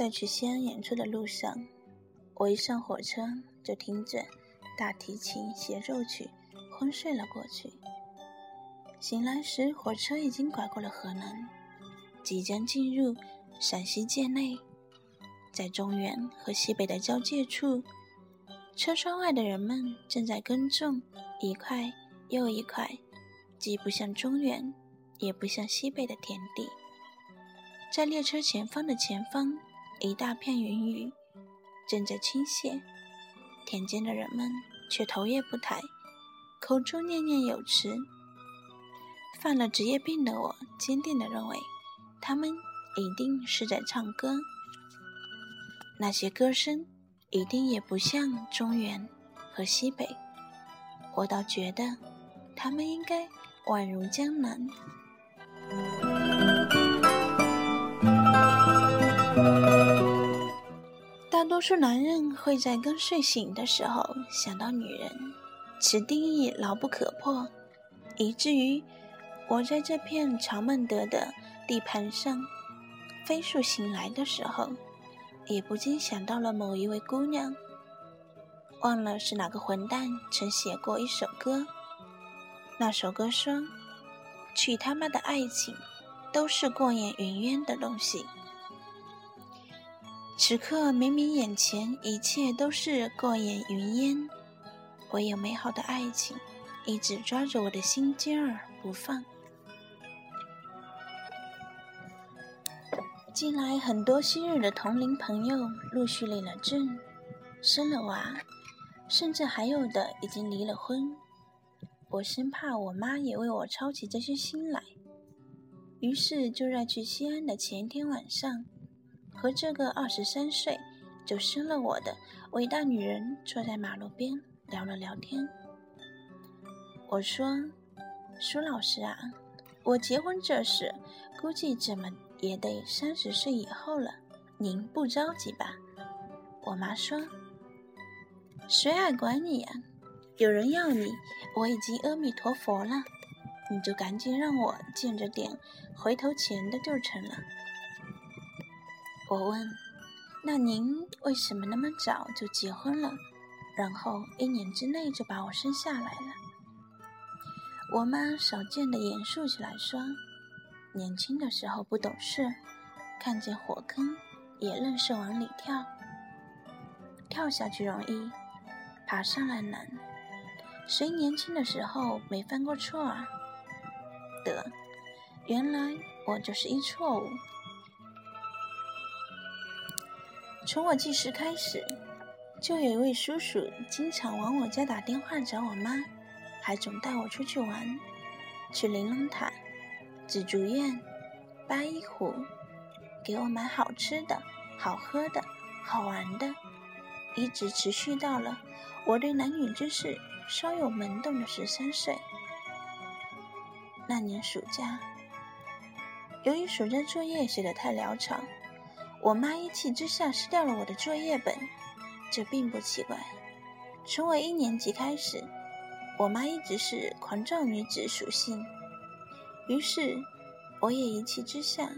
在去西安演出的路上，我一上火车就听着大提琴协奏曲，昏睡了过去。醒来时，火车已经拐过了河南，即将进入陕西界内。在中原和西北的交界处，车窗外的人们正在耕种一块又一块，既不像中原，也不像西北的田地。在列车前方的前方，一大片云雨正在倾泻，田间的人们却头也不抬，口中念念有词。犯了职业病的我，坚定地认为，他们一定是在唱歌。那些歌声一定也不像中原和西北，我倒觉得，他们应该宛如江南。多数男人会在刚睡醒的时候想到女人，此定义牢不可破，以至于。我在这片长曼德的地盘上飞速醒来的时候，也不禁想到了某一位姑娘。忘了是哪个混蛋曾写过一首歌，那首歌说：“娶他妈的爱情，都是过眼云烟的东西。”此刻明明眼前一切都是过眼云烟，唯有美好的爱情一直抓着我的心尖儿不放。近来，很多昔日的同龄朋友陆续领了证，生了娃，甚至还有的已经离了婚。我生怕我妈也为我操起这些心来，于是就在去西安的前一天晚上，和这个二十三岁就生了我的伟大女人坐在马路边聊了聊天。我说：“苏老师啊，我结婚这事，估计怎么……”也得三十岁以后了，您不着急吧？我妈说：“谁爱管你呀？有人要你，我已经阿弥陀佛了，你就赶紧让我见着点回头钱的就成了。”我问：“那您为什么那么早就结婚了，然后一年之内就把我生下来了？”我妈少见的严肃起来说。年轻的时候不懂事，看见火坑也愣是往里跳。跳下去容易，爬上来难。谁年轻的时候没犯过错啊？得，原来我就是一错误。从我记事开始，就有一位叔叔经常往我家打电话找我妈，还总带我出去玩，去玲珑塔。紫竹院、八一湖，给我买好吃的、好喝的、好玩的，一直持续到了我对男女之事稍有懵懂的十三岁。那年暑假，由于暑假作业写得太潦草，我妈一气之下撕掉了我的作业本。这并不奇怪，从我一年级开始，我妈一直是狂躁女子属性。于是，我也一气之下，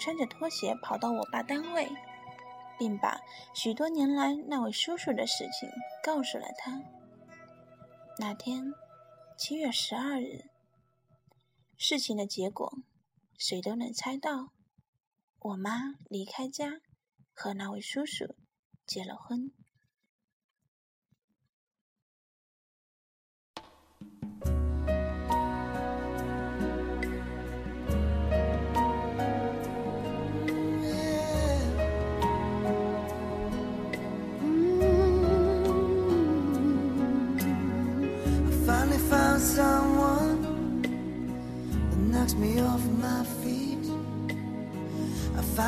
穿着拖鞋跑到我爸单位，并把许多年来那位叔叔的事情告诉了他。那天，七月十二日，事情的结果，谁都能猜到：我妈离开家，和那位叔叔结了婚。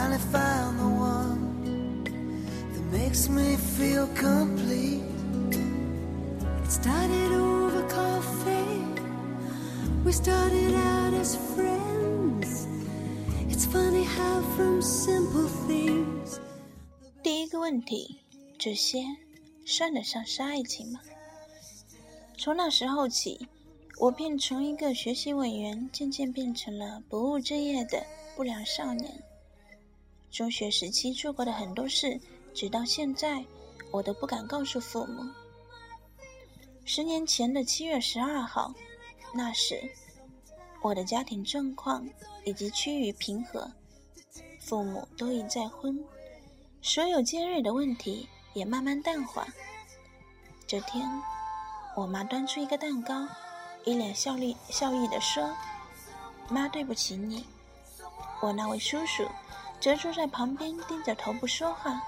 I found the one makes me feel complete 第一个问题，这些算得上是爱情吗？从那时候起。我便从一个学习委员渐渐变成了不务正业的不良少年。中学时期做过的很多事，直到现在我都不敢告诉父母。十年前的七月十二号，那时我的家庭状况已经趋于平和，父母都已再婚，所有尖锐的问题也慢慢淡化。这天，我妈端出一个蛋糕，一脸笑意笑意地说：“妈，对不起你。”我那位叔叔则坐在旁边低着头不说话。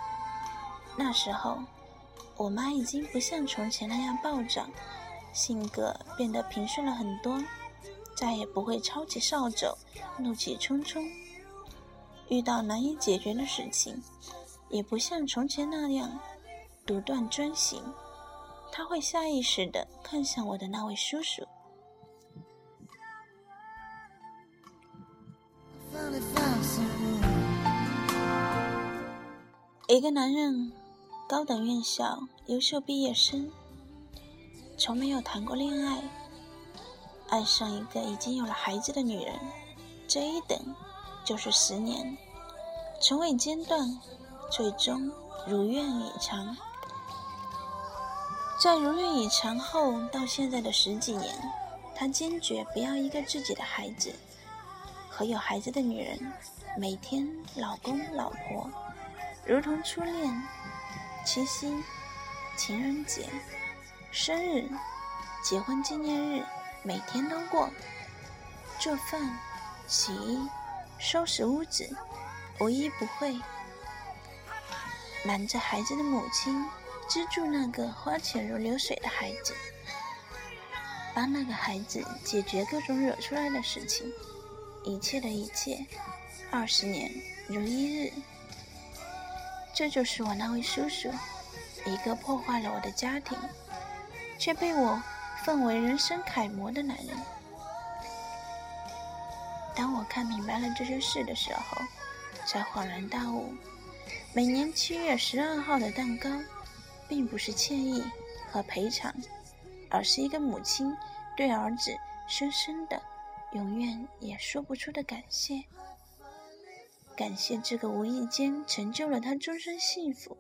那时候，我妈已经不像从前那样暴躁，性格变得平顺了很多，再也不会抄起扫帚，怒气冲冲。遇到难以解决的事情，也不像从前那样独断专行，他会下意识地看向我的那位叔叔。一个男人，高等院校优秀毕业生，从没有谈过恋爱，爱上一个已经有了孩子的女人，这一等就是十年，从未间断，最终如愿以偿。在如愿以偿后，到现在的十几年，他坚决不要一个自己的孩子和有孩子的女人，每天老公老婆。如同初恋，七夕、情人节、生日、结婚纪念日，每天都过。做饭、洗衣、收拾屋子，无一不会。瞒着孩子的母亲，资助那个花钱如流水的孩子，帮那个孩子解决各种惹出来的事情，一切的一切，二十年如一日。这就是我那位叔叔，一个破坏了我的家庭，却被我奉为人生楷模的男人。当我看明白了这些事的时候，才恍然大悟：每年七月十二号的蛋糕，并不是歉意和赔偿，而是一个母亲对儿子深深的、永远也说不出的感谢。感谢这个无意间成就了他终身幸福，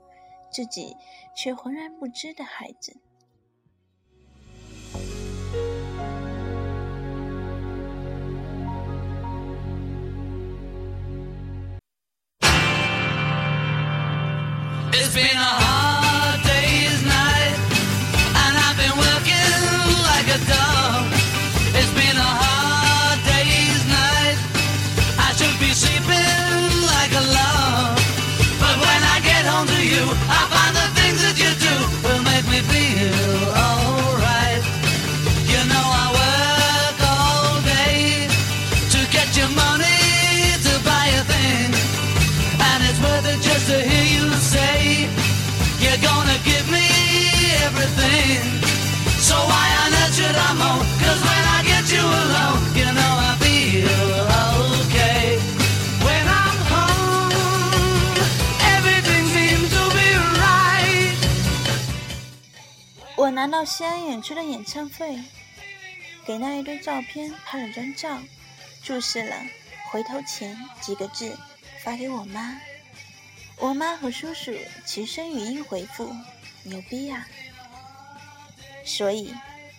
自己却浑然不知的孩子。拿到西安演出的演唱费，给那一堆照片拍了张照，注释了“回头钱”几个字，发给我妈。我妈和叔叔齐声语音回复：“牛逼呀！”所以，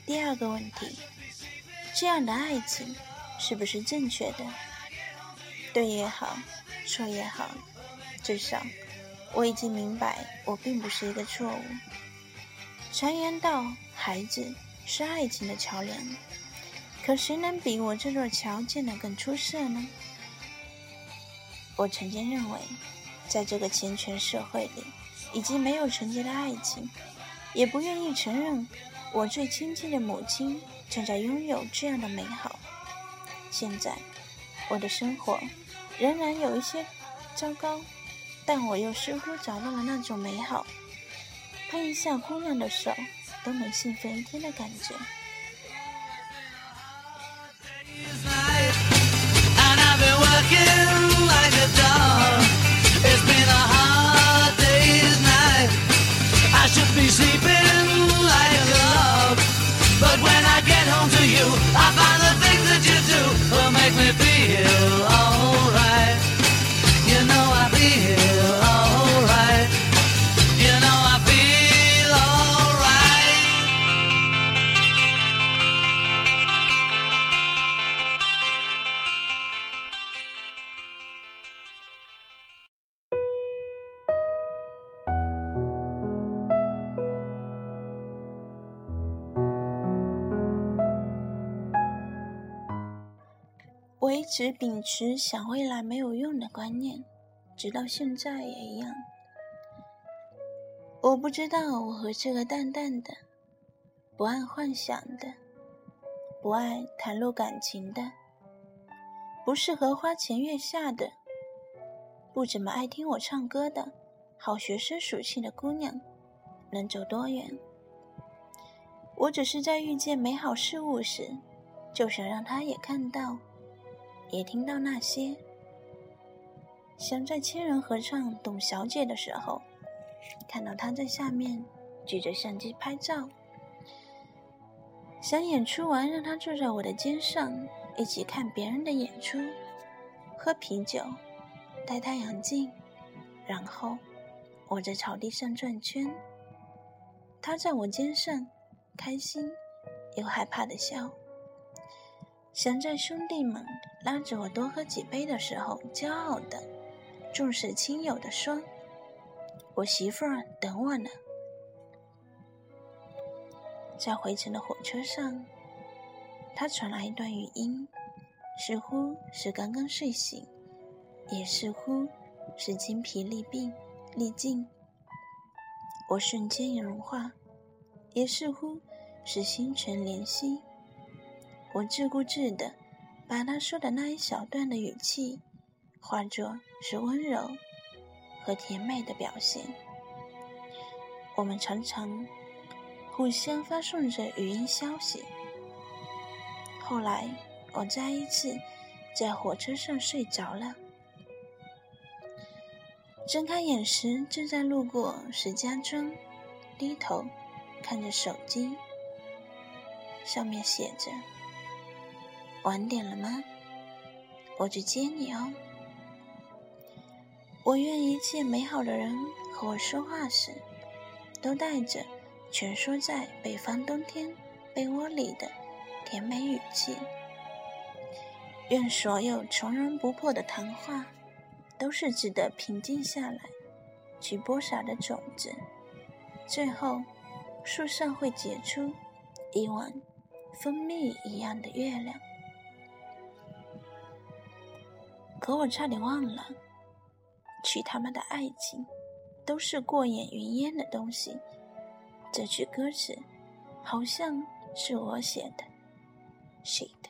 第二个问题，这样的爱情是不是正确的？对也好，错也好，至少我已经明白，我并不是一个错误。常言道，孩子是爱情的桥梁，可谁能比我这座桥建得更出色呢？我曾经认为，在这个钱权社会里，已经没有纯洁的爱情，也不愿意承认我最亲近的母亲正在拥有这样的美好。现在，我的生活仍然有一些糟糕，但我又似乎找到了那种美好。碰一下姑娘的手，都能兴奋一天的感觉。You know I 我一直秉持想未来没有用的观念，直到现在也一样。我不知道我和这个淡淡的、不爱幻想的、不爱袒露感情的、不适合花前月下的、不怎么爱听我唱歌的好学生属性的姑娘能走多远。我只是在遇见美好事物时，就想让她也看到。也听到那些，想在千人合唱《董小姐》的时候，看到她在下面举着相机拍照；想演出完让她坐在我的肩上，一起看别人的演出，喝啤酒，戴太阳镜，然后我在草地上转圈，她在我肩上，开心又害怕的笑。想在兄弟们拉着我多喝几杯的时候，骄傲的、重视亲友的说：“我媳妇儿等我呢。”在回程的火车上，他传来一段语音，似乎是刚刚睡醒，也似乎是精疲力病力尽。我瞬间融化，也似乎是心存怜惜。我自顾自的把他说的那一小段的语气，化作是温柔和甜美的表现。我们常常互相发送着语音消息。后来，我再一次在火车上睡着了，睁开眼时正在路过石家庄，低头看着手机，上面写着。晚点了吗？我去接你哦。我愿一切美好的人和我说话时，都带着蜷缩在北方冬天被窝里的甜美语气。愿所有从容不迫的谈话，都是值得平静下来去播撒的种子。最后，树上会结出一碗蜂蜜一样的月亮。可我差点忘了，去他们的爱情，都是过眼云烟的东西。这句歌词，好像是我写的，写的。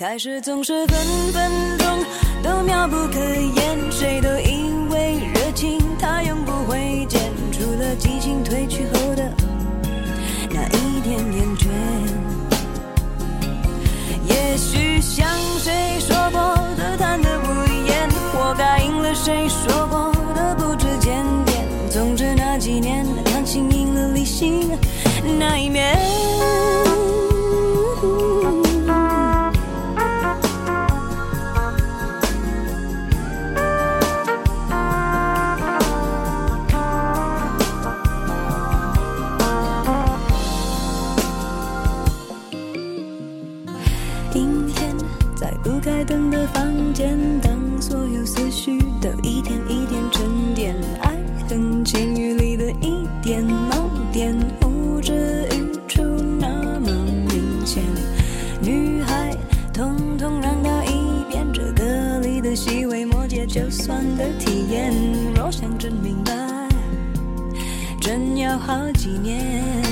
开始总是分分钟都妙不可言，谁都以为热情它永不会减，除了激情褪去后的那一点厌倦。也许像谁说过的贪得无厌，我答应了谁说过通让到一边，这歌里的细微末节，就算都体验。若想真明白，真要好几年。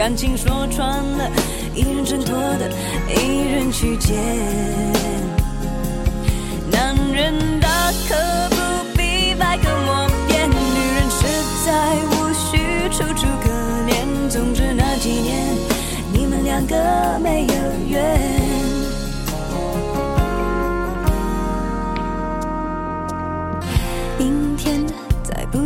感情说穿了，一人挣脱的，一人去捡。男人大可不必百口莫辩，女人实在无需楚楚可怜。总之那几年，你们两个没有缘。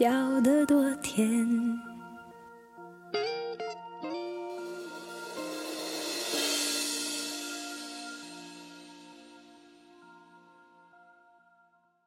笑得多甜。